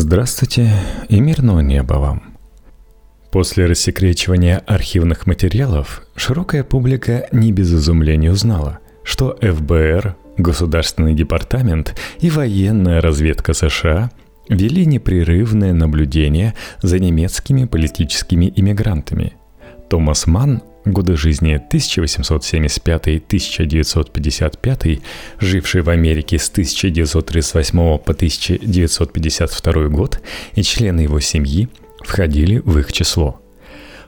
Здравствуйте и мирного неба вам. После рассекречивания архивных материалов широкая публика не без изумления узнала, что ФБР, Государственный департамент и военная разведка США вели непрерывное наблюдение за немецкими политическими иммигрантами. Томас Манн годы жизни 1875-1955, живший в Америке с 1938 по 1952 год, и члены его семьи входили в их число.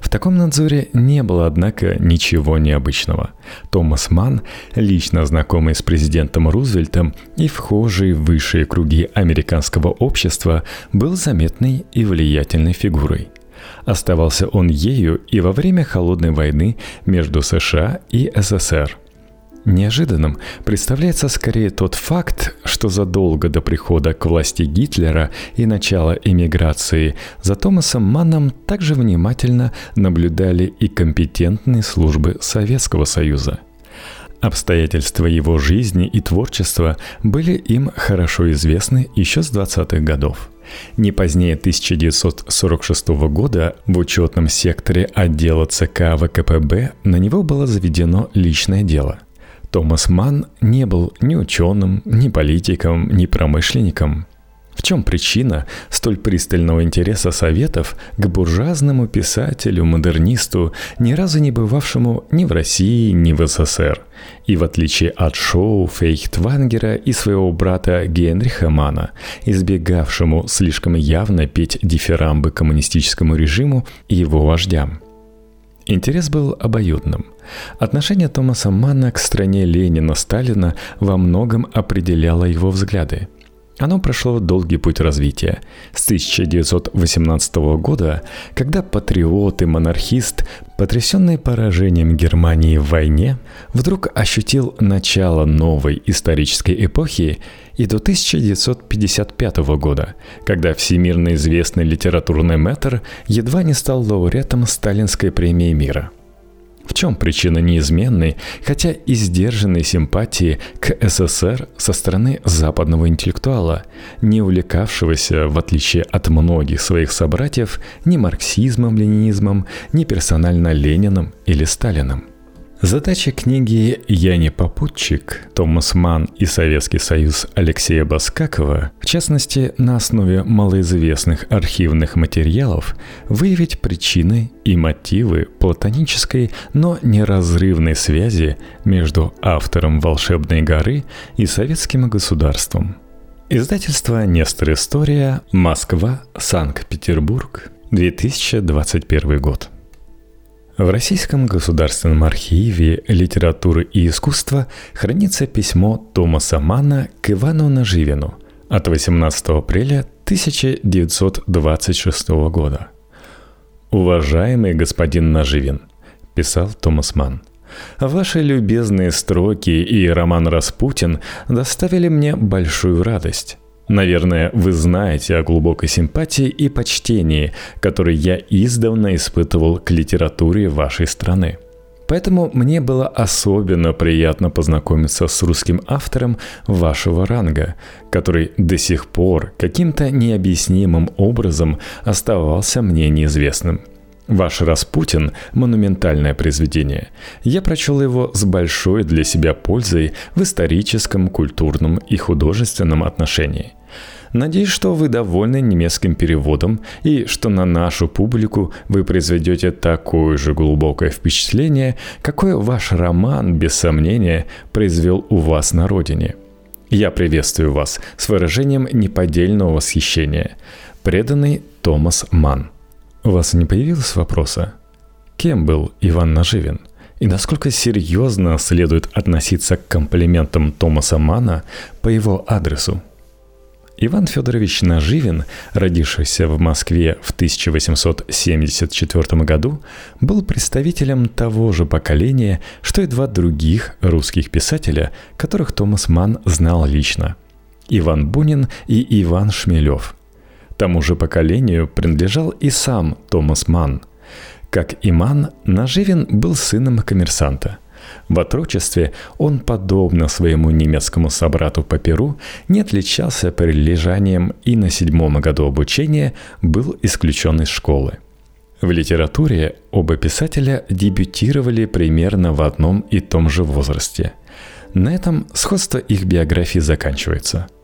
В таком надзоре не было, однако, ничего необычного. Томас Манн, лично знакомый с президентом Рузвельтом и вхожий в высшие круги американского общества, был заметной и влиятельной фигурой – Оставался он ею и во время холодной войны между США и СССР. Неожиданным представляется скорее тот факт, что задолго до прихода к власти Гитлера и начала эмиграции за Томасом Манном также внимательно наблюдали и компетентные службы Советского Союза – Обстоятельства его жизни и творчества были им хорошо известны еще с 20-х годов. Не позднее 1946 года в учетном секторе отдела ЦК ВКПБ на него было заведено личное дело. Томас Манн не был ни ученым, ни политиком, ни промышленником. В чем причина столь пристального интереса Советов к буржуазному писателю-модернисту, ни разу не бывавшему ни в России, ни в СССР, и в отличие от Шоу, Фейхтвангера и своего брата Генриха Мана, избегавшему слишком явно петь дифирамбы коммунистическому режиму и его вождям. Интерес был обоюдным. Отношение Томаса Манна к стране Ленина-Сталина во многом определяло его взгляды – оно прошло долгий путь развития. С 1918 года, когда патриот и монархист, потрясенный поражением Германии в войне, вдруг ощутил начало новой исторической эпохи, и до 1955 года, когда всемирно известный литературный мэтр едва не стал лауреатом Сталинской премии мира – в чем причина неизменной, хотя и сдержанной симпатии к СССР со стороны западного интеллектуала, не увлекавшегося, в отличие от многих своих собратьев, ни марксизмом-ленинизмом, ни персонально Лениным или Сталиным? Задача книги «Я не попутчик» Томас Ман и Советский Союз Алексея Баскакова, в частности, на основе малоизвестных архивных материалов, выявить причины и мотивы платонической, но неразрывной связи между автором «Волшебной горы» и советским государством. Издательство «Нестор История», Москва, Санкт-Петербург, 2021 год. В Российском государственном архиве литературы и искусства хранится письмо Томаса Манна к Ивану Наживину от 18 апреля 1926 года. «Уважаемый господин Наживин», – писал Томас Манн, – Ваши любезные строки и роман «Распутин» доставили мне большую радость. Наверное, вы знаете о глубокой симпатии и почтении, которые я издавна испытывал к литературе вашей страны. Поэтому мне было особенно приятно познакомиться с русским автором вашего ранга, который до сих пор каким-то необъяснимым образом оставался мне неизвестным. Ваш «Распутин» — монументальное произведение. Я прочел его с большой для себя пользой в историческом, культурном и художественном отношении. Надеюсь, что вы довольны немецким переводом и что на нашу публику вы произведете такое же глубокое впечатление, какое ваш роман, без сомнения, произвел у вас на родине. Я приветствую вас с выражением неподдельного восхищения. Преданный Томас Манн. У вас не появилось вопроса? Кем был Иван Наживин? И насколько серьезно следует относиться к комплиментам Томаса Мана по его адресу? Иван Федорович Наживин, родившийся в Москве в 1874 году, был представителем того же поколения, что и два других русских писателя, которых Томас Ман знал лично – Иван Бунин и Иван Шмелев. Тому же поколению принадлежал и сам Томас Ман. Как и Ман, Наживин был сыном коммерсанта – В отрочестве он, подобно своему немецкому собрату по Перу, не отличался прилежанием и на седьмом году обучения был исключен из школы. В литературе оба писателя дебютировали примерно в одном и том же возрасте. На этом сходство их биографии заканчивается –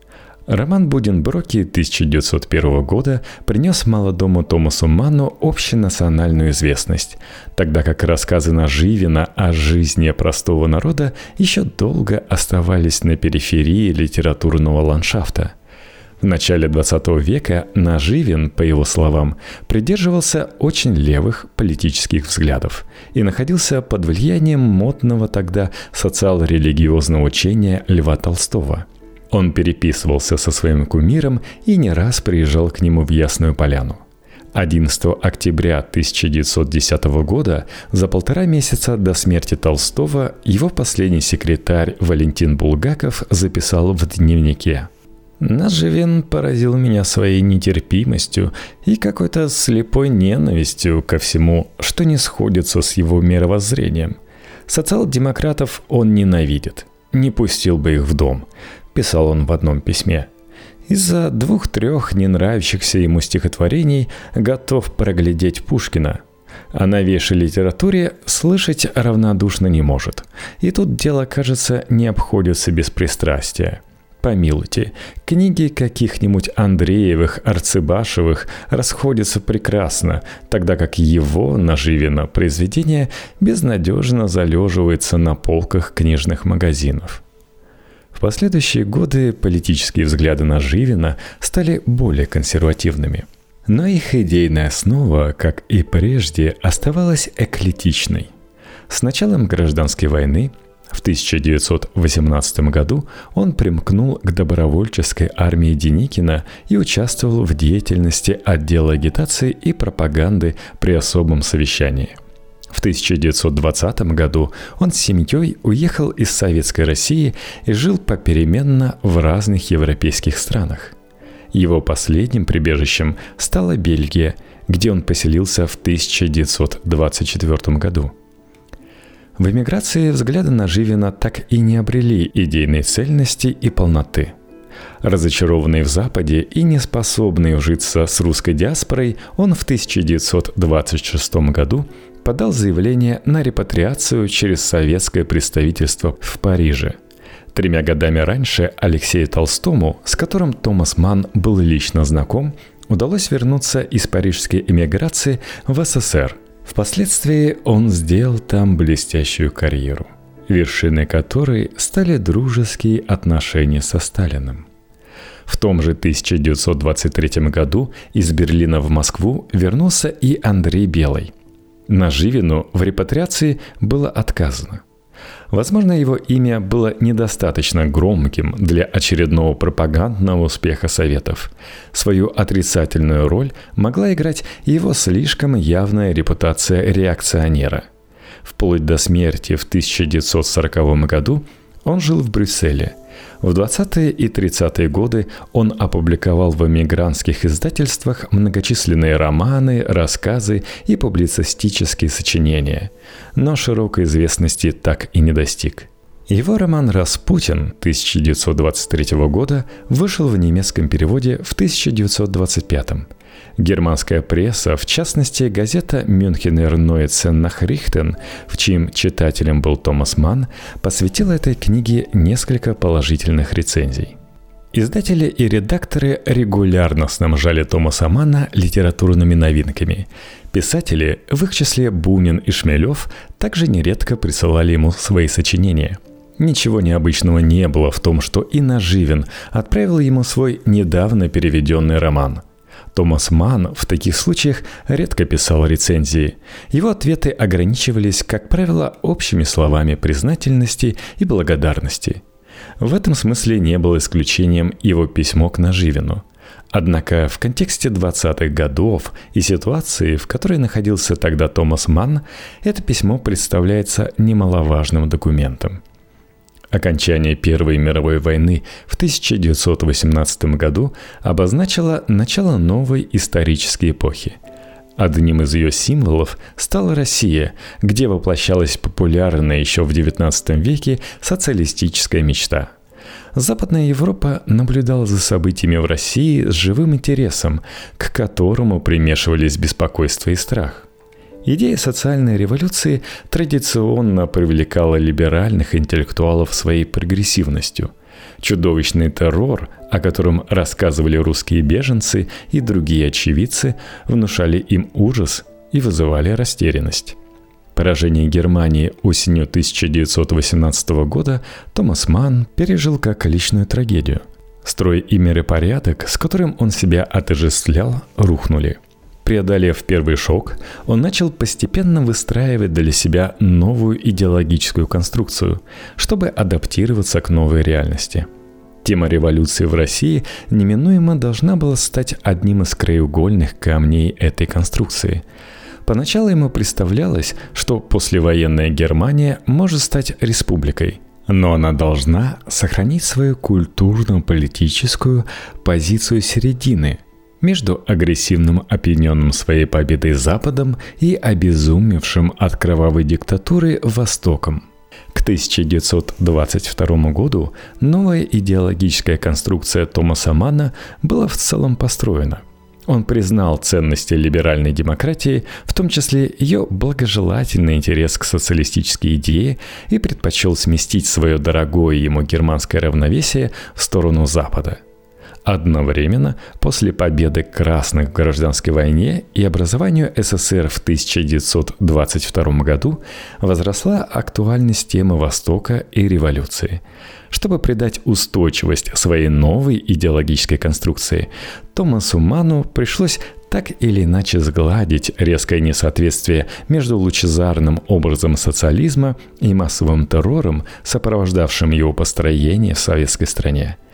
Роман Буденброки 1901 года принес молодому Томасу Манну общенациональную известность, тогда как рассказы Наживина о жизни простого народа еще долго оставались на периферии литературного ландшафта. В начале 20 века Наживин, по его словам, придерживался очень левых политических взглядов и находился под влиянием модного тогда социал-религиозного учения Льва Толстого – он переписывался со своим кумиром и не раз приезжал к нему в Ясную Поляну. 11 октября 1910 года, за полтора месяца до смерти Толстого, его последний секретарь Валентин Булгаков записал в дневнике. Наживин поразил меня своей нетерпимостью и какой-то слепой ненавистью ко всему, что не сходится с его мировоззрением. Социал-демократов он ненавидит, не пустил бы их в дом писал он в одном письме. Из-за двух-трех не нравящихся ему стихотворений готов проглядеть Пушкина. О новейшей литературе слышать равнодушно не может. И тут дело, кажется, не обходится без пристрастия. Помилуйте, книги каких-нибудь Андреевых, Арцебашевых расходятся прекрасно, тогда как его, Наживина, произведение безнадежно залеживается на полках книжных магазинов – в последующие годы политические взгляды на Живина стали более консервативными. Но их идейная основа, как и прежде, оставалась эклетичной. С началом гражданской войны в 1918 году он примкнул к добровольческой армии Деникина и участвовал в деятельности отдела агитации и пропаганды при особом совещании – в 1920 году он с семьей уехал из Советской России и жил попеременно в разных европейских странах. Его последним прибежищем стала Бельгия, где он поселился в 1924 году. В эмиграции взгляды на Живина так и не обрели идейной цельности и полноты. Разочарованный в Западе и не способный ужиться с русской диаспорой, он в 1926 году подал заявление на репатриацию через советское представительство в Париже. Тремя годами раньше Алексею Толстому, с которым Томас Ман был лично знаком, удалось вернуться из парижской эмиграции в СССР. Впоследствии он сделал там блестящую карьеру, вершиной которой стали дружеские отношения со Сталиным. В том же 1923 году из Берлина в Москву вернулся и Андрей Белый, Наживину в репатриации было отказано. Возможно, его имя было недостаточно громким для очередного пропагандного успеха Советов. Свою отрицательную роль могла играть его слишком явная репутация реакционера. Вплоть до смерти в 1940 году он жил в Брюсселе – в 20-е и 30-е годы он опубликовал в эмигрантских издательствах многочисленные романы, рассказы и публицистические сочинения, но широкой известности так и не достиг. Его роман «Распутин» 1923 года вышел в немецком переводе в 1925 Германская пресса, в частности газета «Мюнхенер Нойцен Нахрихтен», в чьим читателем был Томас Манн, посвятила этой книге несколько положительных рецензий. Издатели и редакторы регулярно снабжали Томаса Манна литературными новинками. Писатели, в их числе Бунин и Шмелев, также нередко присылали ему свои сочинения – Ничего необычного не было в том, что и Наживин отправил ему свой недавно переведенный роман. Томас Манн в таких случаях редко писал рецензии. Его ответы ограничивались, как правило, общими словами признательности и благодарности. В этом смысле не было исключением его письмо к Наживину. Однако в контексте 20-х годов и ситуации, в которой находился тогда Томас Манн, это письмо представляется немаловажным документом – Окончание Первой мировой войны в 1918 году обозначило начало новой исторической эпохи. Одним из ее символов стала Россия, где воплощалась популярная еще в XIX веке социалистическая мечта. Западная Европа наблюдала за событиями в России с живым интересом, к которому примешивались беспокойство и страх. Идея социальной революции традиционно привлекала либеральных интеллектуалов своей прогрессивностью – Чудовищный террор, о котором рассказывали русские беженцы и другие очевидцы, внушали им ужас и вызывали растерянность. Поражение Германии осенью 1918 года Томас Манн пережил как личную трагедию. Строй и миропорядок, с которым он себя отождествлял, рухнули – Преодолев первый шок, он начал постепенно выстраивать для себя новую идеологическую конструкцию, чтобы адаптироваться к новой реальности. Тема революции в России неминуемо должна была стать одним из краеугольных камней этой конструкции. Поначалу ему представлялось, что послевоенная Германия может стать республикой – но она должна сохранить свою культурно-политическую позицию середины, между агрессивным опьяненным своей победой Западом и обезумевшим от кровавой диктатуры Востоком. К 1922 году новая идеологическая конструкция Томаса Манна была в целом построена. Он признал ценности либеральной демократии, в том числе ее благожелательный интерес к социалистической идее и предпочел сместить свое дорогое ему германское равновесие в сторону Запада – Одновременно, после победы красных в гражданской войне и образованию СССР в 1922 году возросла актуальность темы Востока и революции. Чтобы придать устойчивость своей новой идеологической конструкции, Томасу Ману пришлось так или иначе сгладить резкое несоответствие между лучезарным образом социализма и массовым террором, сопровождавшим его построение в советской стране –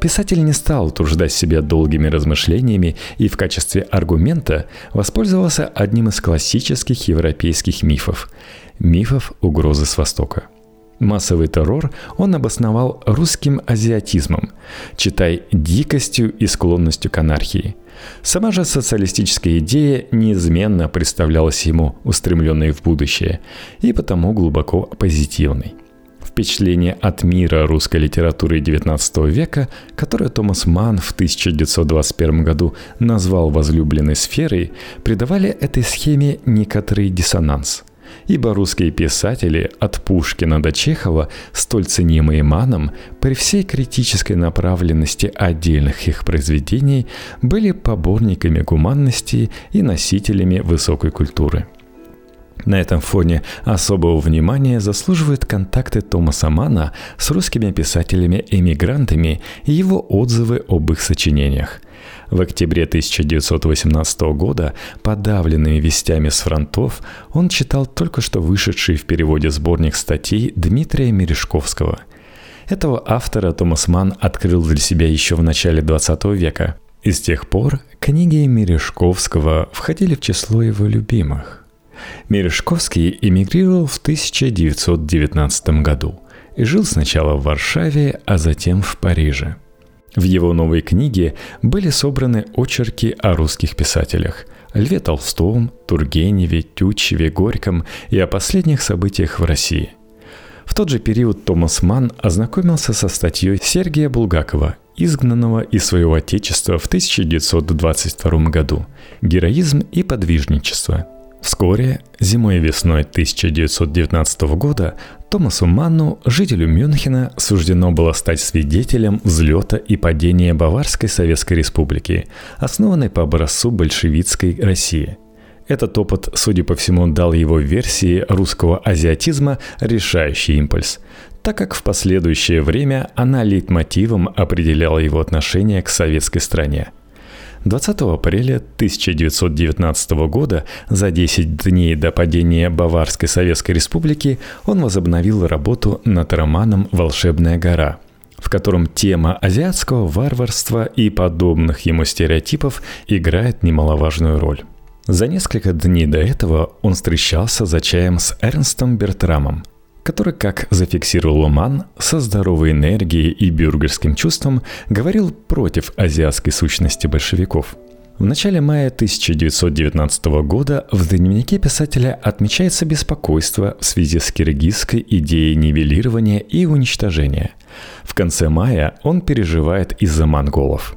Писатель не стал утруждать себя долгими размышлениями и в качестве аргумента воспользовался одним из классических европейских мифов – мифов угрозы с Востока. Массовый террор он обосновал русским азиатизмом, читай дикостью и склонностью к анархии. Сама же социалистическая идея неизменно представлялась ему устремленной в будущее и потому глубоко позитивной – впечатление от мира русской литературы XIX века, которое Томас Манн в 1921 году назвал возлюбленной сферой, придавали этой схеме некоторый диссонанс – ибо русские писатели от Пушкина до Чехова, столь ценимые Маном, при всей критической направленности отдельных их произведений, были поборниками гуманности и носителями высокой культуры – на этом фоне особого внимания заслуживают контакты Томаса Мана с русскими писателями-эмигрантами и его отзывы об их сочинениях. В октябре 1918 года, подавленными вестями с фронтов, он читал только что вышедший в переводе сборник статей Дмитрия Мережковского. Этого автора Томас Ман открыл для себя еще в начале 20 века. И с тех пор книги Мережковского входили в число его любимых – Мережковский эмигрировал в 1919 году и жил сначала в Варшаве, а затем в Париже. В его новой книге были собраны очерки о русских писателях – Льве Толстом, Тургеневе, Тютчеве, Горьком и о последних событиях в России. В тот же период Томас Манн ознакомился со статьей Сергея Булгакова изгнанного из своего отечества в 1922 году «Героизм и подвижничество», Вскоре, зимой и весной 1919 года, Томасу Манну, жителю Мюнхена, суждено было стать свидетелем взлета и падения Баварской Советской Республики, основанной по образцу большевистской России. Этот опыт, судя по всему, дал его версии русского азиатизма решающий импульс, так как в последующее время она лейтмотивом определяла его отношение к советской стране – 20 апреля 1919 года, за 10 дней до падения Баварской Советской Республики, он возобновил работу над романом «Волшебная гора», в котором тема азиатского варварства и подобных ему стереотипов играет немаловажную роль. За несколько дней до этого он встречался за чаем с Эрнстом Бертрамом – который, как зафиксировал Уман, со здоровой энергией и бюргерским чувством говорил против азиатской сущности большевиков. В начале мая 1919 года в дневнике писателя отмечается беспокойство в связи с киргизской идеей нивелирования и уничтожения. В конце мая он переживает из-за монголов.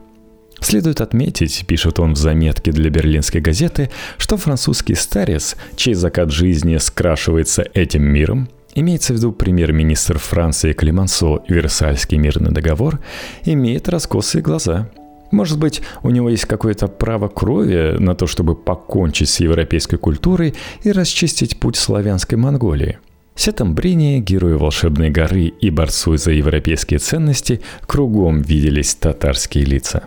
Следует отметить, пишет он в заметке для берлинской газеты, что французский старец, чей закат жизни скрашивается этим миром, Имеется в виду премьер-министр Франции Климансо Версальский мирный договор, имеет раскосые глаза – может быть, у него есть какое-то право крови на то, чтобы покончить с европейской культурой и расчистить путь славянской Монголии. Сетамбрине, герою волшебной горы и борцу за европейские ценности, кругом виделись татарские лица.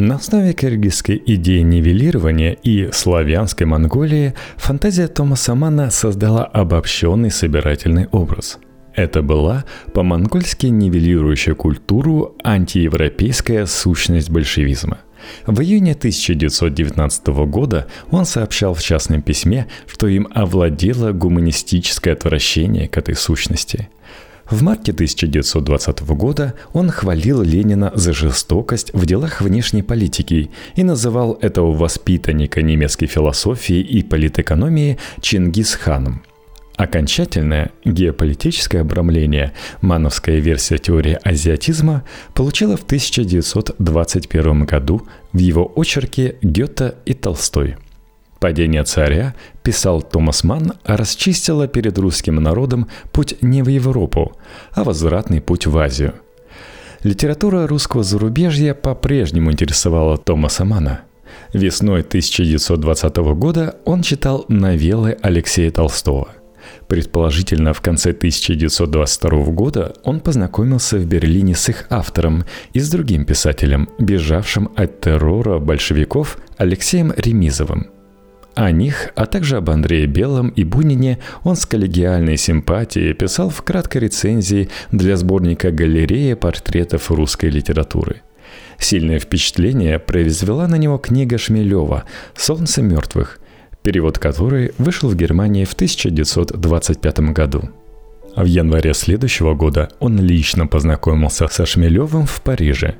На основе киргизской идеи нивелирования и славянской Монголии фантазия Томаса Мана создала обобщенный собирательный образ – это была по-монгольски нивелирующая культуру антиевропейская сущность большевизма. В июне 1919 года он сообщал в частном письме, что им овладело гуманистическое отвращение к этой сущности. В марте 1920 года он хвалил Ленина за жестокость в делах внешней политики и называл этого воспитанника немецкой философии и политэкономии Чингисханом – Окончательное геополитическое обрамление, мановская версия теории азиатизма, получила в 1921 году в его очерке Гёте и Толстой. «Падение царя», писал Томас Манн, расчистило перед русским народом путь не в Европу, а возвратный путь в Азию. Литература русского зарубежья по-прежнему интересовала Томаса Манна – Весной 1920 года он читал новеллы Алексея Толстого – Предположительно, в конце 1922 года он познакомился в Берлине с их автором и с другим писателем, бежавшим от террора большевиков Алексеем Ремизовым. О них, а также об Андрее Белом и Бунине он с коллегиальной симпатией писал в краткой рецензии для сборника «Галерея портретов русской литературы». Сильное впечатление произвела на него книга Шмелева «Солнце мертвых», перевод которой вышел в Германии в 1925 году. В январе следующего года он лично познакомился со Шмелевым в Париже.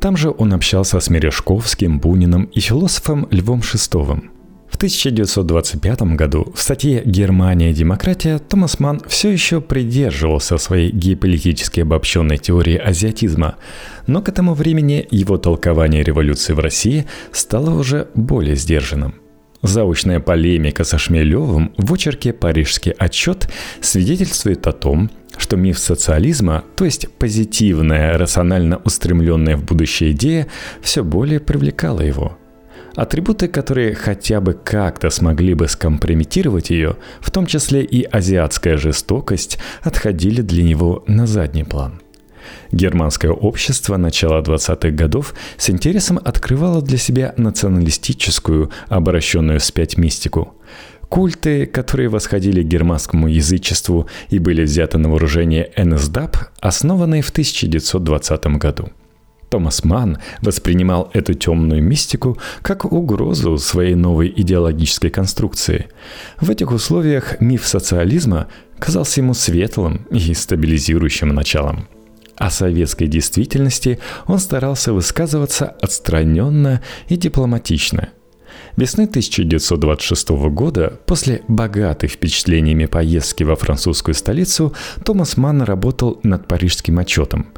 Там же он общался с Мережковским, Буниным и философом Львом Шестовым. В 1925 году в статье «Германия и демократия» Томас Манн все еще придерживался своей геополитически обобщенной теории азиатизма, но к этому времени его толкование революции в России стало уже более сдержанным. Заочная полемика со Шмелевым в очерке «Парижский отчет» свидетельствует о том, что миф социализма, то есть позитивная, рационально устремленная в будущее идея, все более привлекала его. Атрибуты, которые хотя бы как-то смогли бы скомпрометировать ее, в том числе и азиатская жестокость, отходили для него на задний план. Германское общество начала 20-х годов с интересом открывало для себя националистическую, обращенную вспять мистику. Культы, которые восходили к германскому язычеству и были взяты на вооружение НСДАП, основанные в 1920 году. Томас Манн воспринимал эту темную мистику как угрозу своей новой идеологической конструкции. В этих условиях миф социализма казался ему светлым и стабилизирующим началом. О советской действительности он старался высказываться отстраненно и дипломатично. Весной 1926 года, после богатой впечатлениями поездки во французскую столицу, Томас Манн работал над парижским отчетом.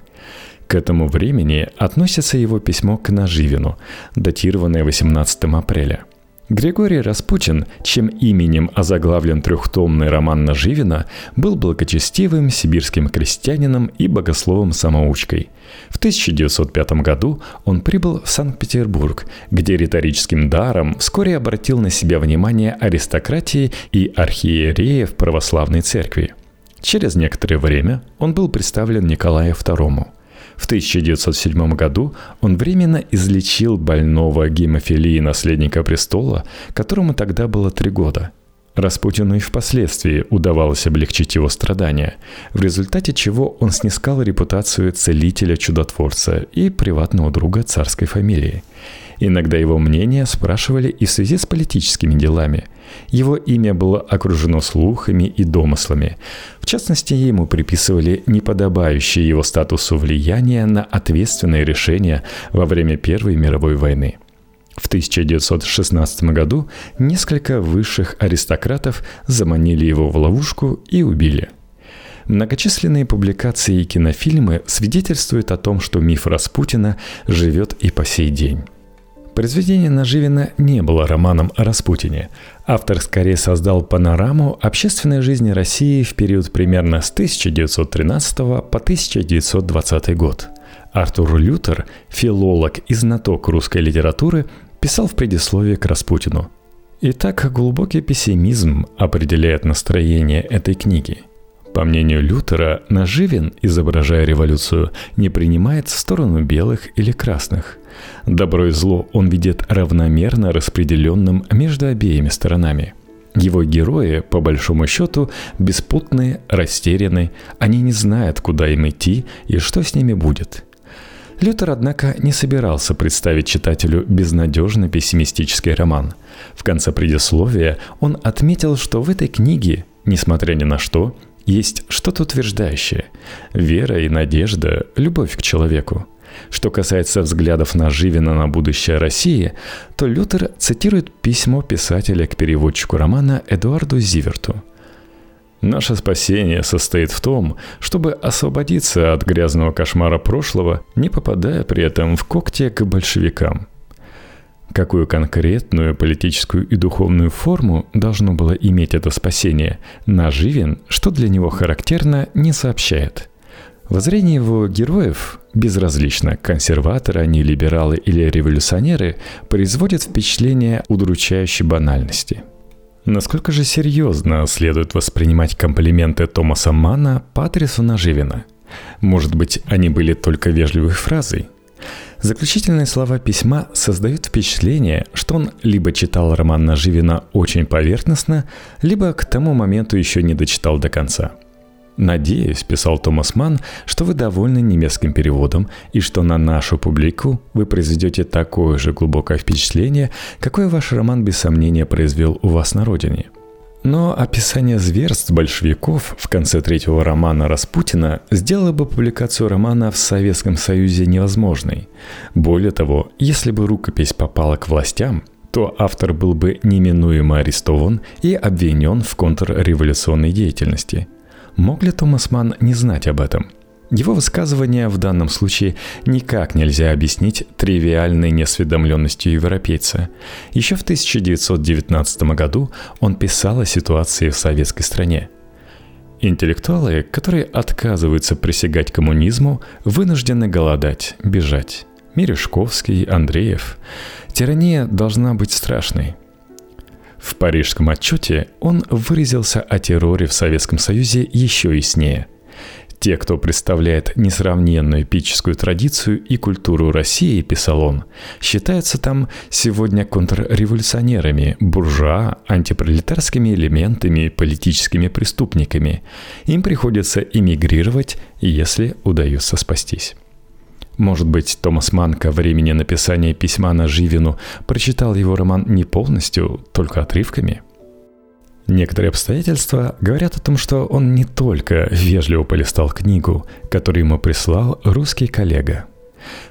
К этому времени относится его письмо к Наживину, датированное 18 апреля – Григорий Распутин, чем именем озаглавлен трехтомный роман Наживина, был благочестивым сибирским крестьянином и богословом-самоучкой. В 1905 году он прибыл в Санкт-Петербург, где риторическим даром вскоре обратил на себя внимание аристократии и архиереев православной церкви. Через некоторое время он был представлен Николаю II – в 1907 году он временно излечил больного гемофилии наследника престола, которому тогда было три года. Распутину и впоследствии удавалось облегчить его страдания, в результате чего он снискал репутацию целителя-чудотворца и приватного друга царской фамилии – Иногда его мнение спрашивали и в связи с политическими делами. Его имя было окружено слухами и домыслами. В частности, ему приписывали неподобающее его статусу влияние на ответственные решения во время Первой мировой войны. В 1916 году несколько высших аристократов заманили его в ловушку и убили. Многочисленные публикации и кинофильмы свидетельствуют о том, что миф Распутина живет и по сей день. Произведение Наживина не было романом о Распутине. Автор скорее создал панораму общественной жизни России в период примерно с 1913 по 1920 год. Артур Лютер, филолог и знаток русской литературы, писал в предисловии к Распутину. Итак, глубокий пессимизм определяет настроение этой книги – по мнению Лютера, Наживин, изображая революцию, не принимает сторону белых или красных. Добро и зло он видит равномерно распределенным между обеими сторонами. Его герои, по большому счету, беспутные, растеряны, они не знают, куда им идти и что с ними будет. Лютер, однако, не собирался представить читателю безнадежно пессимистический роман. В конце предисловия он отметил, что в этой книге, несмотря ни на что, есть что-то утверждающее. Вера и надежда, любовь к человеку. Что касается взглядов на Живина на будущее России, то Лютер цитирует письмо писателя к переводчику романа Эдуарду Зиверту. Наше спасение состоит в том, чтобы освободиться от грязного кошмара прошлого, не попадая при этом в когти к большевикам – Какую конкретную политическую и духовную форму должно было иметь это спасение, Наживин, что для него характерно, не сообщает. Воззрение его героев, безразлично, консерваторы они, либералы или революционеры, производит впечатление удручающей банальности. Насколько же серьезно следует воспринимать комплименты Томаса Мана по адресу Наживина? Может быть, они были только вежливой фразой – Заключительные слова письма создают впечатление, что он либо читал роман Наживина очень поверхностно, либо к тому моменту еще не дочитал до конца. «Надеюсь», – писал Томас Ман, – «что вы довольны немецким переводом и что на нашу публику вы произведете такое же глубокое впечатление, какое ваш роман без сомнения произвел у вас на родине». Но описание зверств большевиков в конце третьего романа Распутина сделало бы публикацию романа в Советском Союзе невозможной. Более того, если бы рукопись попала к властям, то автор был бы неминуемо арестован и обвинен в контрреволюционной деятельности. Мог ли Томас Манн не знать об этом? Его высказывание в данном случае никак нельзя объяснить тривиальной несведомленностью европейца. Еще в 1919 году он писал о ситуации в советской стране. Интеллектуалы, которые отказываются присягать коммунизму, вынуждены голодать, бежать. Мережковский, Андреев. Тирания должна быть страшной. В парижском отчете он выразился о терроре в Советском Союзе еще яснее – те, кто представляет несравненную эпическую традицию и культуру России, писал он, считаются там сегодня контрреволюционерами, буржуа, антипролетарскими элементами, политическими преступниками. Им приходится эмигрировать, если удается спастись. Может быть, Томас Манн ко времени написания письма на Живину прочитал его роман не полностью, только отрывками – Некоторые обстоятельства говорят о том, что он не только вежливо полистал книгу, которую ему прислал русский коллега.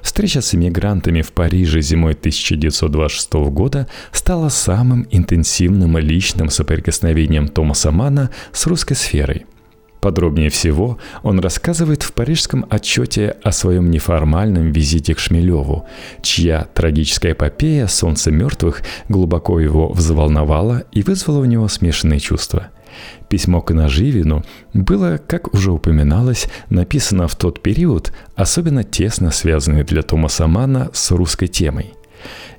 Встреча с иммигрантами в Париже зимой 1926 года стала самым интенсивным личным соприкосновением Томаса Мана с русской сферой – Подробнее всего он рассказывает в парижском отчете о своем неформальном визите к Шмелеву, чья трагическая эпопея «Солнце мертвых» глубоко его взволновала и вызвала у него смешанные чувства. Письмо к Наживину было, как уже упоминалось, написано в тот период, особенно тесно связанный для Томаса Манна с русской темой –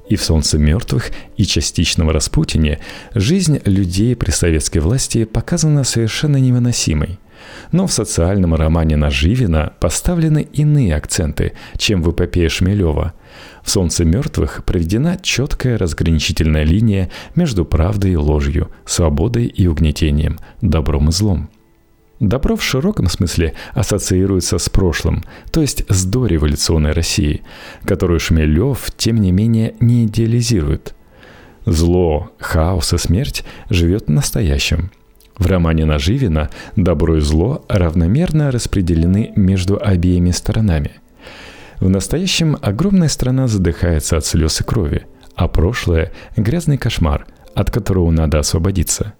и в «Солнце мертвых», и частично в «Распутине» жизнь людей при советской власти показана совершенно невыносимой. Но в социальном романе Наживина поставлены иные акценты, чем в эпопее Шмелева. В «Солнце мертвых» проведена четкая разграничительная линия между правдой и ложью, свободой и угнетением, добром и злом. Добро в широком смысле ассоциируется с прошлым, то есть с дореволюционной Россией, которую Шмелев, тем не менее, не идеализирует. Зло, хаос и смерть живет в настоящем – в романе Наживина добро и зло равномерно распределены между обеими сторонами. В настоящем огромная страна задыхается от слез и крови, а прошлое – грязный кошмар, от которого надо освободиться.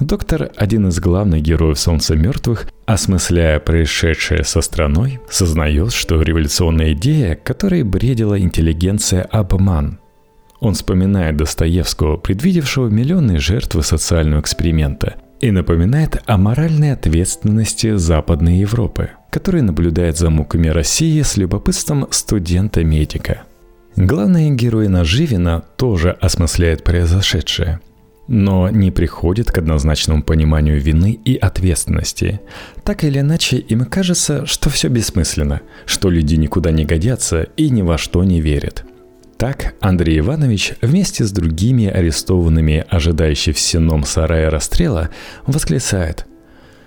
Доктор, один из главных героев «Солнца мертвых», осмысляя происшедшее со страной, сознает, что революционная идея, которой бредила интеллигенция, обман. Он вспоминает Достоевского, предвидевшего миллионные жертвы социального эксперимента, и напоминает о моральной ответственности Западной Европы, которая наблюдает за муками России с любопытством студента-медика. Главный герой Наживина тоже осмысляет произошедшее – но не приходит к однозначному пониманию вины и ответственности. Так или иначе, им кажется, что все бессмысленно, что люди никуда не годятся и ни во что не верят. Так Андрей Иванович вместе с другими арестованными, ожидающими в сеном сарае расстрела, восклицает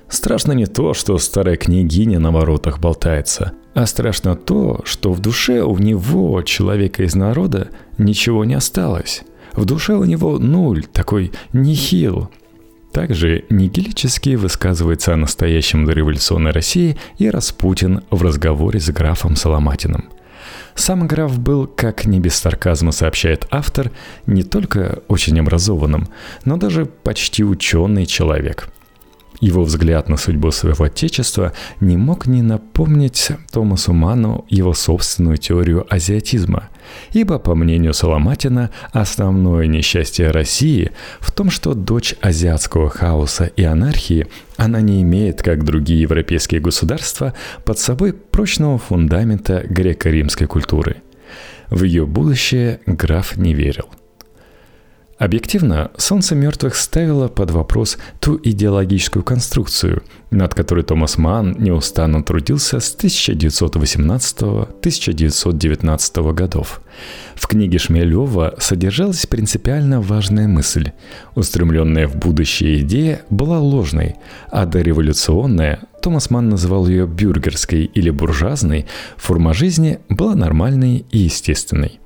«Страшно не то, что старая княгиня на воротах болтается, а страшно то, что в душе у него, человека из народа, ничего не осталось». В душе у него нуль, такой нихил. Также нигилически высказывается о настоящем дореволюционной России и Распутин в разговоре с графом Соломатиным. Сам граф был, как не без сарказма сообщает автор, не только очень образованным, но даже почти ученый человек – его взгляд на судьбу своего отечества не мог не напомнить Томасу Ману его собственную теорию азиатизма, ибо, по мнению Соломатина, основное несчастье России в том, что дочь азиатского хаоса и анархии, она не имеет, как другие европейские государства, под собой прочного фундамента греко-римской культуры. В ее будущее граф не верил – Объективно, «Солнце мертвых» ставило под вопрос ту идеологическую конструкцию, над которой Томас Манн неустанно трудился с 1918-1919 годов. В книге Шмелева содержалась принципиально важная мысль. Устремленная в будущее идея была ложной, а дореволюционная, Томас Манн называл ее бюргерской или буржуазной, форма жизни была нормальной и естественной.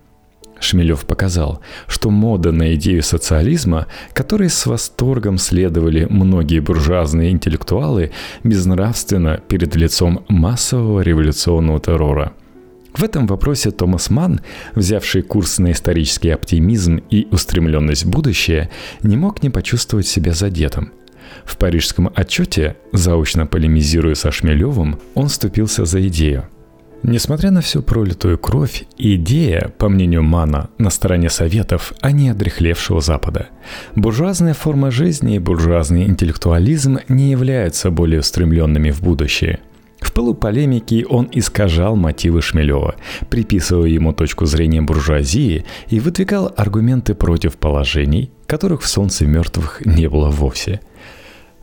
Шмелев показал, что мода на идею социализма, которой с восторгом следовали многие буржуазные интеллектуалы, безнравственно перед лицом массового революционного террора. В этом вопросе Томас Манн, взявший курс на исторический оптимизм и устремленность в будущее, не мог не почувствовать себя задетым – в парижском отчете, заочно полемизируя со Шмелевым, он вступился за идею – Несмотря на всю пролитую кровь, идея, по мнению Мана, на стороне Советов, а не одрехлевшего Запада. Буржуазная форма жизни и буржуазный интеллектуализм не являются более устремленными в будущее. В пылу полемики он искажал мотивы Шмелева, приписывая ему точку зрения буржуазии и выдвигал аргументы против положений, которых в «Солнце мертвых» не было вовсе –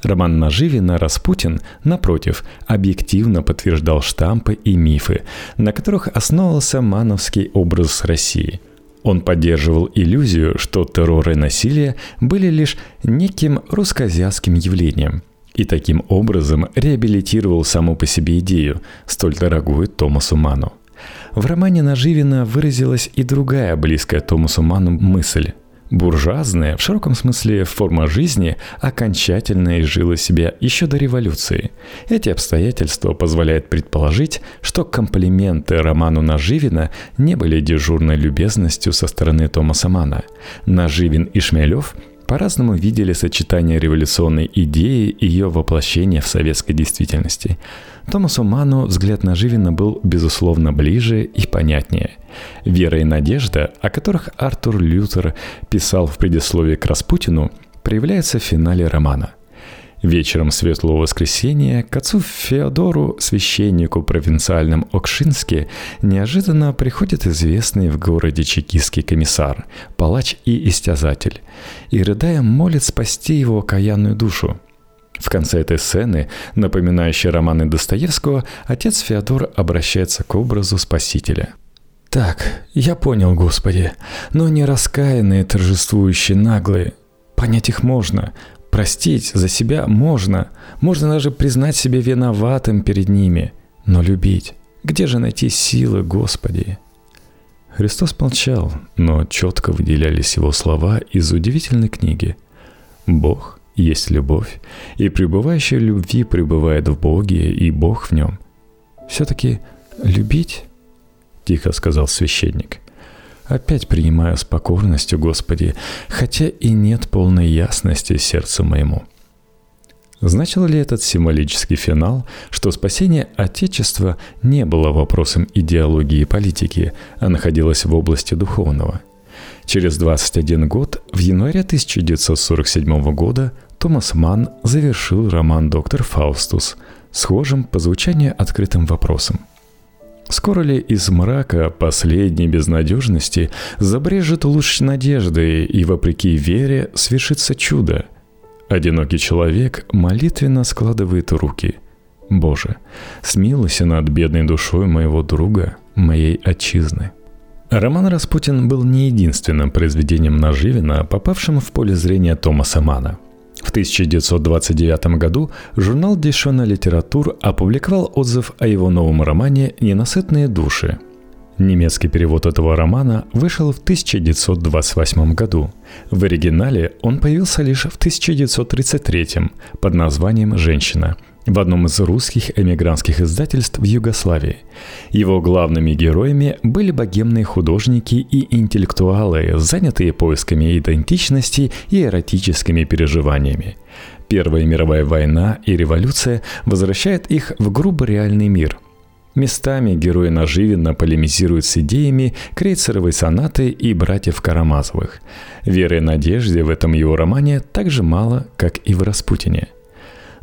Роман Наживина «Распутин», напротив, объективно подтверждал штампы и мифы, на которых основывался мановский образ России. Он поддерживал иллюзию, что террор и насилие были лишь неким русско-азиатским явлением – и таким образом реабилитировал саму по себе идею, столь дорогую Томасу Ману. В романе Наживина выразилась и другая близкая Томасу Ману мысль – Буржуазная, в широком смысле, форма жизни окончательно изжила себя еще до революции. Эти обстоятельства позволяют предположить, что комплименты роману Наживина не были дежурной любезностью со стороны Томаса Мана. Наживин и Шмелев по-разному видели сочетание революционной идеи и ее воплощения в советской действительности. Томасу Ману взгляд на Живина был, безусловно, ближе и понятнее. Вера и надежда, о которых Артур Лютер писал в предисловии к Распутину, проявляются в финале романа. Вечером Светлого Воскресенья к отцу Феодору, священнику провинциальном Окшинске, неожиданно приходит известный в городе чекистский комиссар, палач и истязатель, и, рыдая, молит спасти его окаянную душу. В конце этой сцены, напоминающей романы Достоевского, отец Феодор обращается к образу Спасителя. «Так, я понял, Господи, но не раскаянные, торжествующие, наглые. Понять их можно, простить за себя можно, можно даже признать себя виноватым перед ними, но любить. Где же найти силы, Господи?» Христос молчал, но четко выделялись его слова из удивительной книги. Бог есть любовь, и пребывающий в любви пребывает в Боге, и Бог в нем. Все-таки любить, тихо сказал священник. Опять принимаю с покорностью, Господи, хотя и нет полной ясности сердцу моему. Значил ли этот символический финал, что спасение Отечества не было вопросом идеологии и политики, а находилось в области духовного? Через 21 год, в январе 1947 года, Томас Манн завершил роман «Доктор Фаустус», схожим по звучанию открытым вопросом. Скоро ли из мрака последней безнадежности забрежет луч надежды, и вопреки вере свершится чудо – Одинокий человек молитвенно складывает руки. «Боже, смилуйся над бедной душой моего друга, моей отчизны». Роман «Распутин» был не единственным произведением Наживина, попавшим в поле зрения Томаса Мана. В 1929 году журнал «Дешона литератур» опубликовал отзыв о его новом романе «Ненасытные души», Немецкий перевод этого романа вышел в 1928 году. В оригинале он появился лишь в 1933 под названием «Женщина» в одном из русских эмигрантских издательств в Югославии. Его главными героями были богемные художники и интеллектуалы, занятые поисками идентичности и эротическими переживаниями. Первая мировая война и революция возвращают их в грубо реальный мир – Местами герои Наживина полемизируют с идеями крейцеровой сонаты и братьев Карамазовых. Веры и надежды в этом его романе так же мало, как и в «Распутине».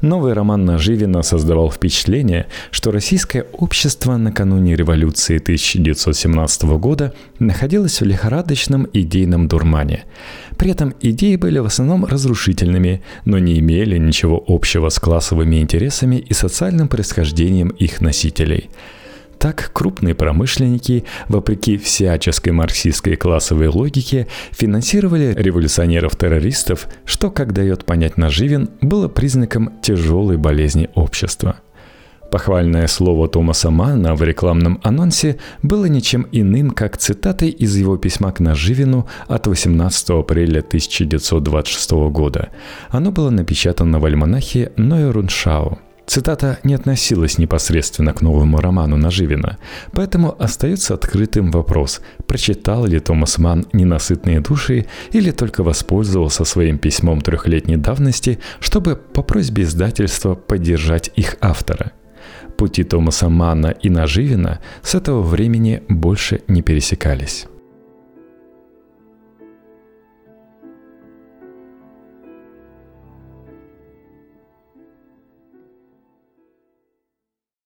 Новый роман Наживина создавал впечатление, что российское общество накануне революции 1917 года находилось в лихорадочном идейном дурмане. При этом идеи были в основном разрушительными, но не имели ничего общего с классовыми интересами и социальным происхождением их носителей – так крупные промышленники, вопреки всяческой марксистской классовой логике, финансировали революционеров-террористов, что, как дает понять Наживин, было признаком тяжелой болезни общества. Похвальное слово Томаса Манна в рекламном анонсе было ничем иным, как цитатой из его письма к Наживину от 18 апреля 1926 года. Оно было напечатано в альманахе Ноя Руншау – Цитата не относилась непосредственно к новому роману Наживина, поэтому остается открытым вопрос, прочитал ли Томас Ман «Ненасытные души» или только воспользовался своим письмом трехлетней давности, чтобы по просьбе издательства поддержать их автора. Пути Томаса Манна и Наживина с этого времени больше не пересекались.